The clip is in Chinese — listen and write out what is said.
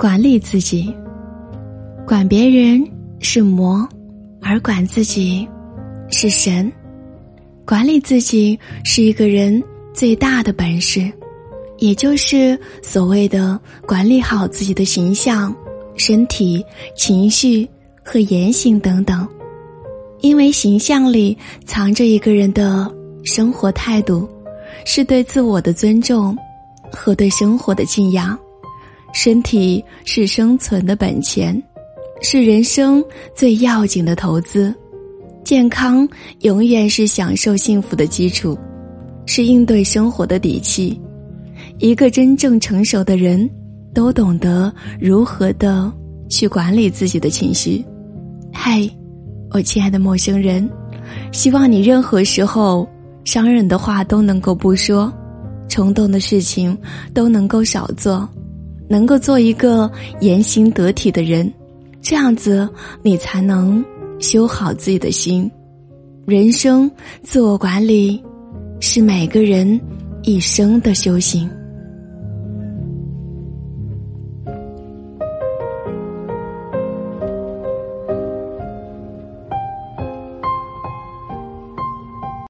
管理自己，管别人是魔，而管自己是神。管理自己是一个人最大的本事，也就是所谓的管理好自己的形象、身体、情绪和言行等等。因为形象里藏着一个人的生活态度，是对自我的尊重和对生活的敬仰。身体是生存的本钱，是人生最要紧的投资。健康永远是享受幸福的基础，是应对生活的底气。一个真正成熟的人，都懂得如何的去管理自己的情绪。嗨，我亲爱的陌生人，希望你任何时候伤人的话都能够不说，冲动的事情都能够少做。能够做一个言行得体的人，这样子你才能修好自己的心。人生自我管理是每个人一生的修行。